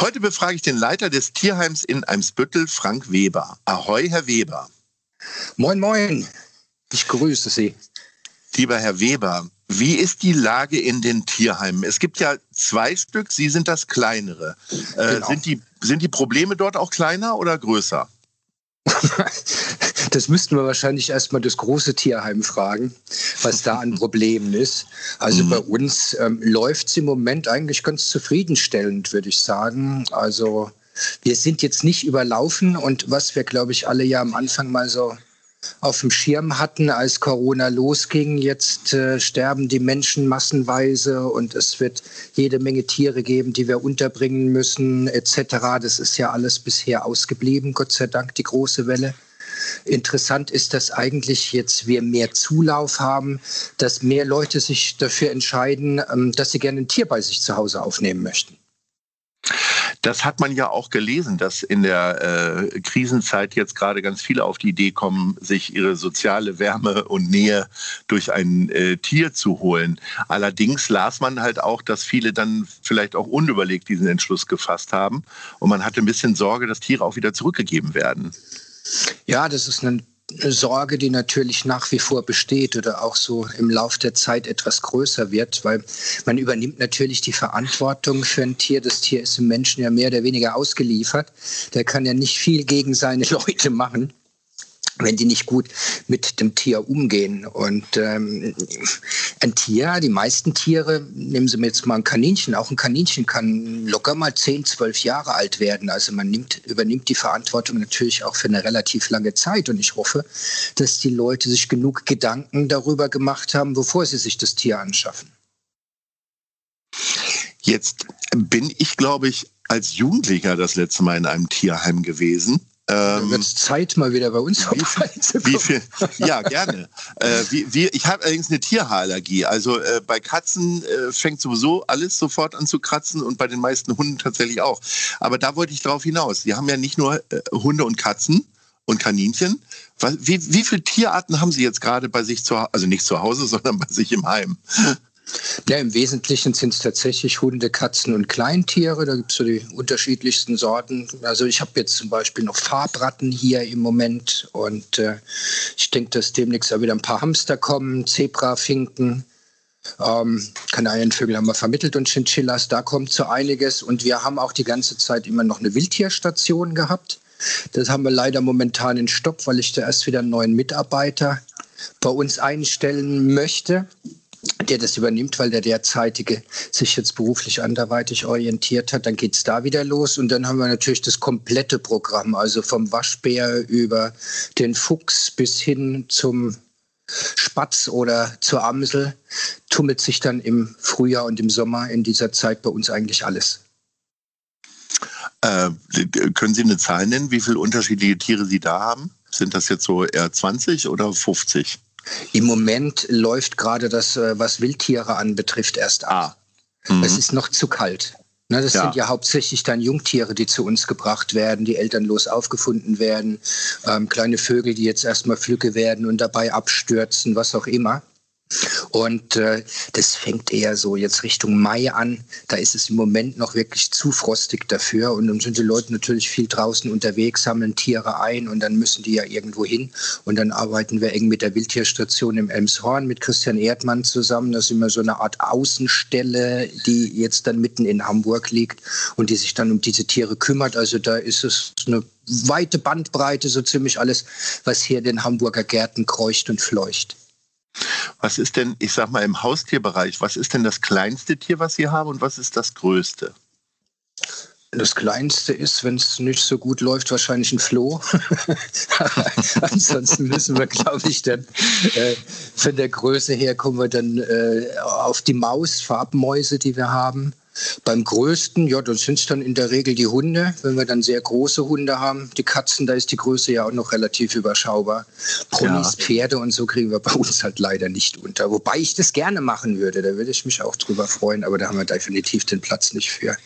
Heute befrage ich den Leiter des Tierheims in Eimsbüttel, Frank Weber. Ahoi, Herr Weber. Moin, moin. Ich grüße Sie. Lieber Herr Weber, wie ist die Lage in den Tierheimen? Es gibt ja zwei Stück, Sie sind das kleinere. Äh, genau. sind, die, sind die Probleme dort auch kleiner oder größer? Das müssten wir wahrscheinlich erstmal das große Tierheim fragen, was da an Problemen ist. Also mhm. bei uns ähm, läuft es im Moment eigentlich ganz zufriedenstellend, würde ich sagen. Also wir sind jetzt nicht überlaufen und was wir, glaube ich, alle ja am Anfang mal so auf dem Schirm hatten, als Corona losging. Jetzt äh, sterben die Menschen massenweise und es wird jede Menge Tiere geben, die wir unterbringen müssen, etc. Das ist ja alles bisher ausgeblieben, Gott sei Dank, die große Welle. Interessant ist, dass eigentlich jetzt wir mehr Zulauf haben, dass mehr Leute sich dafür entscheiden, ähm, dass sie gerne ein Tier bei sich zu Hause aufnehmen möchten. Das hat man ja auch gelesen, dass in der äh, Krisenzeit jetzt gerade ganz viele auf die Idee kommen, sich ihre soziale Wärme und Nähe durch ein äh, Tier zu holen. Allerdings las man halt auch, dass viele dann vielleicht auch unüberlegt diesen Entschluss gefasst haben und man hatte ein bisschen Sorge, dass Tiere auch wieder zurückgegeben werden. Ja, das ist ein eine Sorge, die natürlich nach wie vor besteht oder auch so im Lauf der Zeit etwas größer wird, weil man übernimmt natürlich die Verantwortung für ein Tier. Das Tier ist dem Menschen ja mehr oder weniger ausgeliefert. Der kann ja nicht viel gegen seine Leute machen wenn die nicht gut mit dem Tier umgehen. Und ähm, ein Tier, die meisten Tiere, nehmen Sie mir jetzt mal ein Kaninchen, auch ein Kaninchen kann locker mal 10, 12 Jahre alt werden. Also man nimmt, übernimmt die Verantwortung natürlich auch für eine relativ lange Zeit. Und ich hoffe, dass die Leute sich genug Gedanken darüber gemacht haben, bevor sie sich das Tier anschaffen. Jetzt bin ich, glaube ich, als Jugendlicher das letzte Mal in einem Tierheim gewesen. Ähm, wird Zeit mal wieder bei uns wie viel, Ja, gerne. äh, wie, wie, ich habe allerdings eine Tierhaarallergie. Also äh, bei Katzen äh, fängt sowieso alles sofort an zu kratzen und bei den meisten Hunden tatsächlich auch. Aber da wollte ich darauf hinaus. Die haben ja nicht nur äh, Hunde und Katzen und Kaninchen. Wie, wie viele Tierarten haben Sie jetzt gerade bei sich zu Hause, also nicht zu Hause, sondern bei sich im Heim? Ja, im Wesentlichen sind es tatsächlich Hunde, Katzen und Kleintiere. Da gibt es so die unterschiedlichsten Sorten. Also ich habe jetzt zum Beispiel noch Farbratten hier im Moment und äh, ich denke, dass demnächst auch wieder ein paar Hamster kommen, Zebrafinken. Ähm, Kanarienvögel haben wir vermittelt und Chinchillas, da kommt so einiges. Und wir haben auch die ganze Zeit immer noch eine Wildtierstation gehabt. Das haben wir leider momentan in Stopp, weil ich da erst wieder einen neuen Mitarbeiter bei uns einstellen möchte der das übernimmt, weil der derzeitige sich jetzt beruflich anderweitig orientiert hat. Dann geht es da wieder los und dann haben wir natürlich das komplette Programm, also vom Waschbär über den Fuchs bis hin zum Spatz oder zur Amsel tummelt sich dann im Frühjahr und im Sommer in dieser Zeit bei uns eigentlich alles. Äh, können Sie eine Zahl nennen, wie viele unterschiedliche Tiere Sie da haben? Sind das jetzt so eher 20 oder 50? Im Moment läuft gerade das, äh, was Wildtiere anbetrifft, erst ab. Ah. Mhm. Es ist noch zu kalt. Na, das ja. sind ja hauptsächlich dann Jungtiere, die zu uns gebracht werden, die elternlos aufgefunden werden, ähm, kleine Vögel, die jetzt erstmal flügge werden und dabei abstürzen, was auch immer. Und äh, das fängt eher so jetzt Richtung Mai an. Da ist es im Moment noch wirklich zu frostig dafür. Und dann sind die Leute natürlich viel draußen unterwegs, sammeln Tiere ein und dann müssen die ja irgendwo hin. Und dann arbeiten wir eng mit der Wildtierstation im Elmshorn mit Christian Erdmann zusammen. Das ist immer so eine Art Außenstelle, die jetzt dann mitten in Hamburg liegt und die sich dann um diese Tiere kümmert. Also da ist es eine weite Bandbreite, so ziemlich alles, was hier den Hamburger Gärten kreucht und fleucht. Was ist denn, ich sag mal, im Haustierbereich, was ist denn das kleinste Tier, was Sie haben und was ist das größte? Das kleinste ist, wenn es nicht so gut läuft, wahrscheinlich ein Floh. Ansonsten müssen wir, glaube ich, dann äh, von der Größe her kommen wir dann äh, auf die Maus, Farbmäuse, die wir haben. Beim größten, ja, das sind es dann in der Regel die Hunde. Wenn wir dann sehr große Hunde haben, die Katzen, da ist die Größe ja auch noch relativ überschaubar. Ponys, ja. Pferde und so kriegen wir bei uns halt leider nicht unter. Wobei ich das gerne machen würde, da würde ich mich auch drüber freuen, aber da haben wir definitiv den Platz nicht für.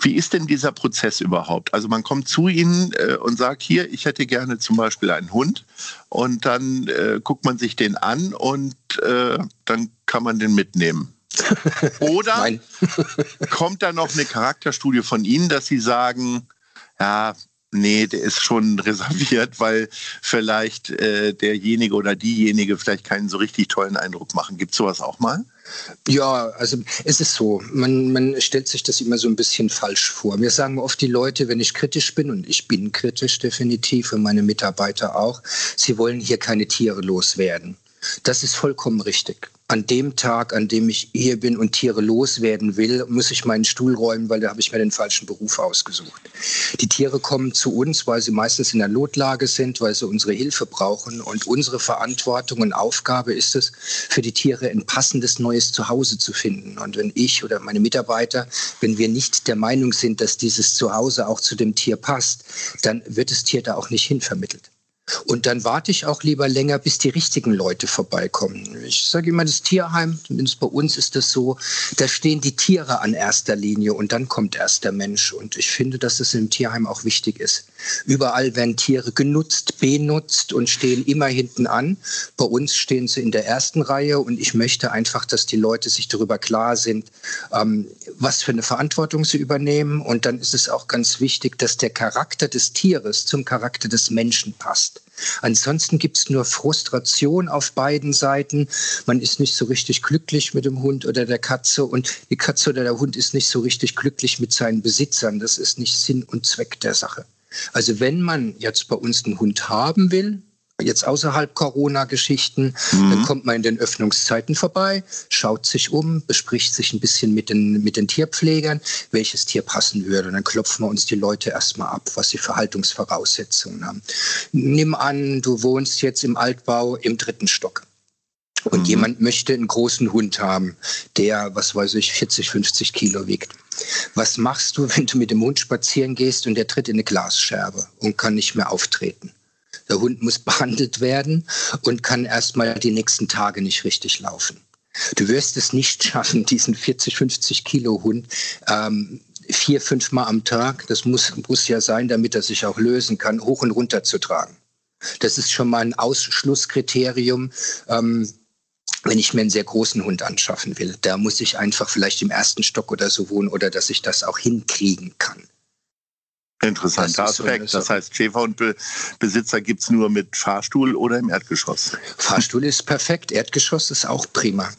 Wie ist denn dieser Prozess überhaupt? Also man kommt zu Ihnen äh, und sagt, hier, ich hätte gerne zum Beispiel einen Hund und dann äh, guckt man sich den an und äh, dann kann man den mitnehmen. Oder kommt da noch eine Charakterstudie von Ihnen, dass Sie sagen, ja, nee, der ist schon reserviert, weil vielleicht äh, derjenige oder diejenige vielleicht keinen so richtig tollen Eindruck machen. Gibt es sowas auch mal? Ja, also es ist so, man, man stellt sich das immer so ein bisschen falsch vor. Mir sagen oft die Leute, wenn ich kritisch bin, und ich bin kritisch definitiv und meine Mitarbeiter auch, sie wollen hier keine Tiere loswerden. Das ist vollkommen richtig an dem Tag, an dem ich hier bin und Tiere loswerden will, muss ich meinen Stuhl räumen, weil da habe ich mir den falschen Beruf ausgesucht. Die Tiere kommen zu uns, weil sie meistens in der Notlage sind, weil sie unsere Hilfe brauchen. Und unsere Verantwortung und Aufgabe ist es, für die Tiere ein passendes neues Zuhause zu finden. Und wenn ich oder meine Mitarbeiter, wenn wir nicht der Meinung sind, dass dieses Zuhause auch zu dem Tier passt, dann wird das Tier da auch nicht hinvermittelt. Und dann warte ich auch lieber länger, bis die richtigen Leute vorbeikommen. Ich sage immer, das Tierheim, zumindest bei uns ist das so, da stehen die Tiere an erster Linie und dann kommt erst der Mensch. Und ich finde, dass es im Tierheim auch wichtig ist. Überall werden Tiere genutzt, benutzt und stehen immer hinten an. Bei uns stehen sie in der ersten Reihe und ich möchte einfach, dass die Leute sich darüber klar sind, ähm, was für eine Verantwortung sie übernehmen. Und dann ist es auch ganz wichtig, dass der Charakter des Tieres zum Charakter des Menschen passt. Ansonsten gibt es nur Frustration auf beiden Seiten. Man ist nicht so richtig glücklich mit dem Hund oder der Katze und die Katze oder der Hund ist nicht so richtig glücklich mit seinen Besitzern. Das ist nicht Sinn und Zweck der Sache. Also wenn man jetzt bei uns einen Hund haben will, jetzt außerhalb Corona-Geschichten. Mhm. Dann kommt man in den Öffnungszeiten vorbei, schaut sich um, bespricht sich ein bisschen mit den, mit den Tierpflegern, welches Tier passen würde. Und dann klopfen wir uns die Leute erstmal ab, was sie für Haltungsvoraussetzungen haben. Nimm an, du wohnst jetzt im Altbau im dritten Stock. Und mhm. jemand möchte einen großen Hund haben, der, was weiß ich, 40, 50 Kilo wiegt. Was machst du, wenn du mit dem Hund spazieren gehst und der tritt in eine Glasscherbe und kann nicht mehr auftreten? Der Hund muss behandelt werden und kann erstmal die nächsten Tage nicht richtig laufen. Du wirst es nicht schaffen, diesen 40, 50 Kilo Hund ähm, vier, fünf Mal am Tag, das muss, muss ja sein, damit er sich auch lösen kann, hoch und runter zu tragen. Das ist schon mal ein Ausschlusskriterium. Ähm, wenn ich mir einen sehr großen Hund anschaffen will, da muss ich einfach vielleicht im ersten Stock oder so wohnen oder dass ich das auch hinkriegen kann. Interessanter Aspekt. So das heißt, Schäferhundbesitzer gibt es nur mit Fahrstuhl oder im Erdgeschoss. Fahrstuhl ist perfekt, Erdgeschoss ist auch prima.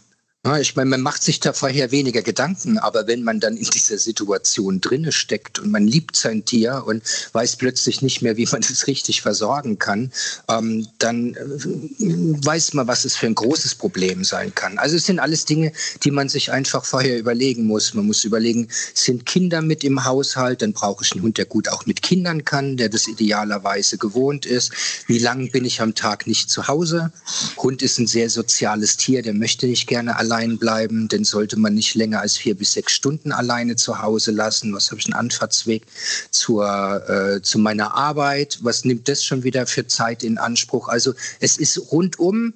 Ja, ich meine, man macht sich da vorher weniger Gedanken, aber wenn man dann in dieser Situation drinne steckt und man liebt sein Tier und weiß plötzlich nicht mehr, wie man es richtig versorgen kann, ähm, dann äh, weiß man, was es für ein großes Problem sein kann. Also es sind alles Dinge, die man sich einfach vorher überlegen muss. Man muss überlegen, sind Kinder mit im Haushalt, dann brauche ich einen Hund, der gut auch mit Kindern kann, der das idealerweise gewohnt ist. Wie lange bin ich am Tag nicht zu Hause? Hund ist ein sehr soziales Tier, der möchte nicht gerne allein allein bleiben, den sollte man nicht länger als vier bis sechs Stunden alleine zu Hause lassen. Was habe ich einen Anfahrtsweg zur, äh, zu meiner Arbeit? Was nimmt das schon wieder für Zeit in Anspruch? Also es ist rundum,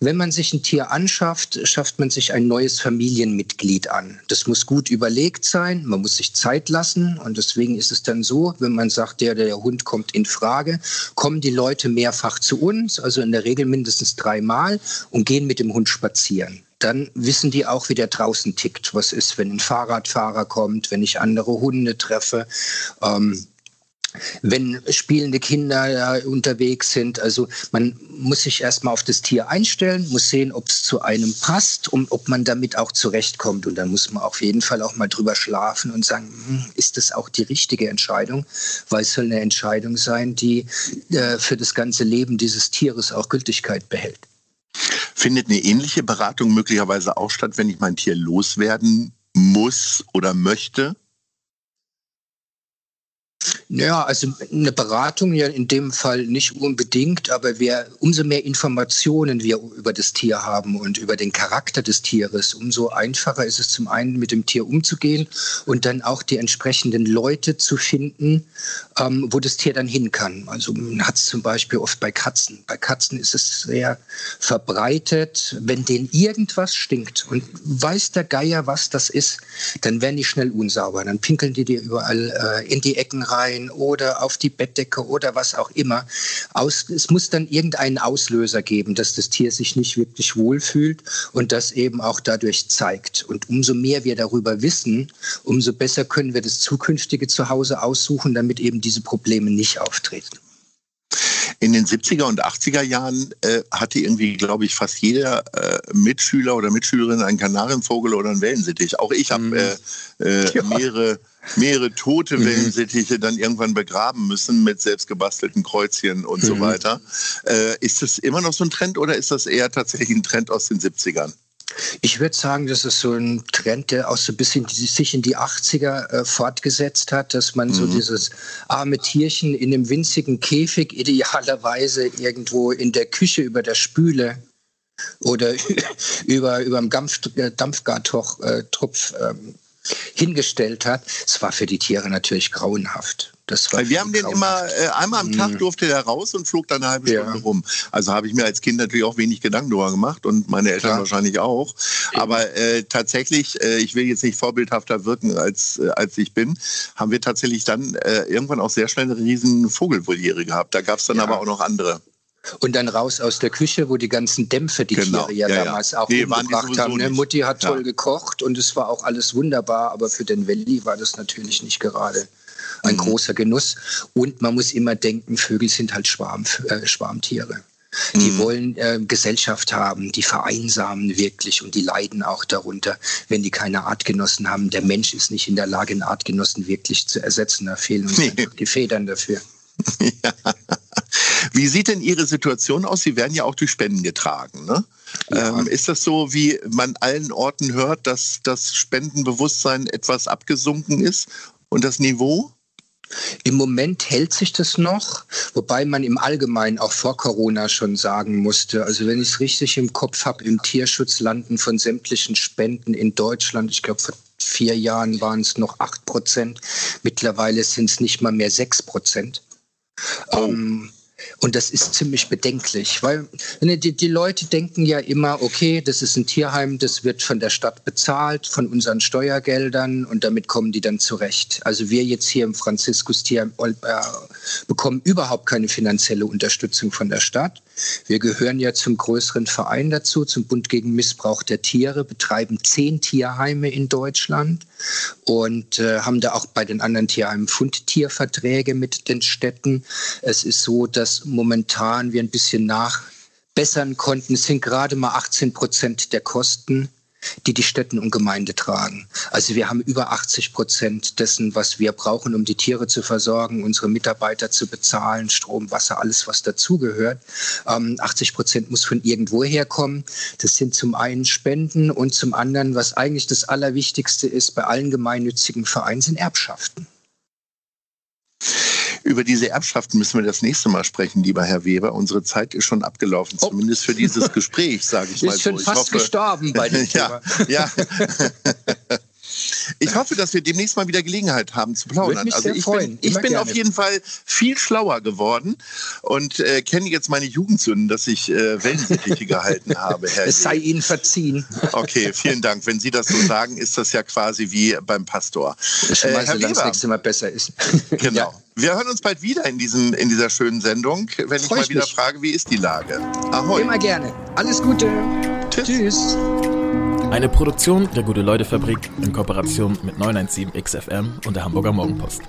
wenn man sich ein Tier anschafft, schafft man sich ein neues Familienmitglied an. Das muss gut überlegt sein, man muss sich Zeit lassen und deswegen ist es dann so, wenn man sagt, der, der Hund kommt in Frage, kommen die Leute mehrfach zu uns, also in der Regel mindestens dreimal und gehen mit dem Hund spazieren. Dann wissen die auch, wie der draußen tickt. Was ist, wenn ein Fahrradfahrer kommt, wenn ich andere Hunde treffe. Ähm, wenn spielende Kinder unterwegs sind. Also man muss sich erstmal auf das Tier einstellen, muss sehen, ob es zu einem passt und ob man damit auch zurechtkommt. Und dann muss man auf jeden Fall auch mal drüber schlafen und sagen, hm, ist das auch die richtige Entscheidung? Weil es soll eine Entscheidung sein, die äh, für das ganze Leben dieses Tieres auch Gültigkeit behält. Findet eine ähnliche Beratung möglicherweise auch statt, wenn ich mein Tier loswerden muss oder möchte? Ja, also eine Beratung ja in dem Fall nicht unbedingt, aber wir, umso mehr Informationen wir über das Tier haben und über den Charakter des Tieres, umso einfacher ist es zum einen mit dem Tier umzugehen und dann auch die entsprechenden Leute zu finden, ähm, wo das Tier dann hin kann. Also man hat es zum Beispiel oft bei Katzen. Bei Katzen ist es sehr verbreitet, wenn denen irgendwas stinkt und weiß der Geier, was das ist, dann werden die schnell unsauber. Dann pinkeln die dir überall äh, in die Ecken rein rein oder auf die Bettdecke oder was auch immer. Aus, es muss dann irgendeinen Auslöser geben, dass das Tier sich nicht wirklich wohlfühlt und das eben auch dadurch zeigt. Und umso mehr wir darüber wissen, umso besser können wir das zukünftige Zuhause aussuchen, damit eben diese Probleme nicht auftreten. In den 70er und 80er Jahren äh, hatte irgendwie, glaube ich, fast jeder äh, Mitschüler oder Mitschülerin einen Kanarienvogel oder einen Wellensittich. Auch ich habe mhm. äh, äh, ja. mehrere mehrere tote mhm. Wellensittiche dann irgendwann begraben müssen mit selbstgebastelten Kreuzchen und mhm. so weiter. Äh, ist das immer noch so ein Trend oder ist das eher tatsächlich ein Trend aus den 70ern? Ich würde sagen, das ist so ein Trend, der auch so ein bisschen sich in die 80er äh, fortgesetzt hat, dass man mhm. so dieses arme Tierchen in einem winzigen Käfig idealerweise irgendwo in der Küche über der Spüle oder über, über dem Dampf, äh, Dampfgartopf ähm, hingestellt hat. Es war für die Tiere natürlich grauenhaft. Wir haben den immer, äh, einmal am Tag mhm. durfte der raus und flog dann eine halbe Stunde ja. rum. Also habe ich mir als Kind natürlich auch wenig Gedanken darüber gemacht und meine Eltern ja. wahrscheinlich auch. Aber äh, tatsächlich, äh, ich will jetzt nicht vorbildhafter wirken, als, äh, als ich bin, haben wir tatsächlich dann äh, irgendwann auch sehr schnell eine riesen Vogelvoliere gehabt. Da gab es dann ja. aber auch noch andere. Und dann raus aus der Küche, wo die ganzen Dämpfe die genau. Tiere ja, ja damals ja. auch nee, umgebracht haben. Ne? Mutti hat toll gekocht und es war auch alles wunderbar, aber für den Welli war das natürlich nicht gerade ein mhm. großer Genuss. Und man muss immer denken, Vögel sind halt Schwarm, äh, Schwarmtiere. Die mhm. wollen äh, Gesellschaft haben, die vereinsamen wirklich und die leiden auch darunter, wenn die keine Artgenossen haben. Der Mensch ist nicht in der Lage, einen Artgenossen wirklich zu ersetzen. Da fehlen uns nee. die Federn dafür. Ja. Wie sieht denn Ihre Situation aus? Sie werden ja auch durch Spenden getragen. Ne? Ja. Ähm, ist das so, wie man allen Orten hört, dass das Spendenbewusstsein etwas abgesunken ist und das Niveau? Im Moment hält sich das noch, wobei man im Allgemeinen auch vor Corona schon sagen musste, also wenn ich es richtig im Kopf habe, im Tierschutz landen von sämtlichen Spenden in Deutschland, ich glaube vor vier Jahren waren es noch acht Prozent, mittlerweile sind es nicht mal mehr sechs Prozent. Oh. Ähm, und das ist ziemlich bedenklich, weil die, die, Leute denken ja immer, okay, das ist ein Tierheim, das wird von der Stadt bezahlt, von unseren Steuergeldern und damit kommen die dann zurecht. Also wir jetzt hier im Franziskus-Tierheim äh, bekommen überhaupt keine finanzielle Unterstützung von der Stadt. Wir gehören ja zum größeren Verein dazu, zum Bund gegen Missbrauch der Tiere, betreiben zehn Tierheime in Deutschland und äh, haben da auch bei den anderen Tierheimen Fundtierverträge mit den Städten. Es ist so, dass momentan wir ein bisschen nachbessern konnten. Es sind gerade mal 18 Prozent der Kosten die die Städten und Gemeinde tragen. Also wir haben über 80 Prozent dessen, was wir brauchen, um die Tiere zu versorgen, unsere Mitarbeiter zu bezahlen, Strom, Wasser, alles, was dazugehört. Ähm, 80 Prozent muss von irgendwo herkommen. Das sind zum einen Spenden und zum anderen, was eigentlich das Allerwichtigste ist bei allen gemeinnützigen Vereinen, sind Erbschaften. Über diese Erbschaften müssen wir das nächste Mal sprechen, lieber Herr Weber. Unsere Zeit ist schon abgelaufen, oh. zumindest für dieses Gespräch, sage ich mal ist so. Schon fast hoffe, gestorben bei dem Thema. ja, ja. Ich hoffe, dass wir demnächst mal wieder Gelegenheit haben zu plaudern. also ich bin, ich bin auf jeden Fall viel schlauer geworden und äh, kenne jetzt meine Jugendsünden, dass ich äh, Wellensittiche gehalten habe, Herr. Es sei Ihnen verziehen. Okay, vielen Dank. Wenn Sie das so sagen, ist das ja quasi wie beim Pastor. Ich äh, Herr Weber, das nächste Mal besser ist. Genau. Ja. Wir hören uns bald wieder in, diesen, in dieser schönen Sendung, wenn Freu ich mal wieder mich. frage, wie ist die Lage. Ahoi. Immer gerne. Alles Gute. Tschüss. Tschüss. Eine Produktion der Gute-Leute-Fabrik in Kooperation mit 917XFM und der Hamburger Morgenpost.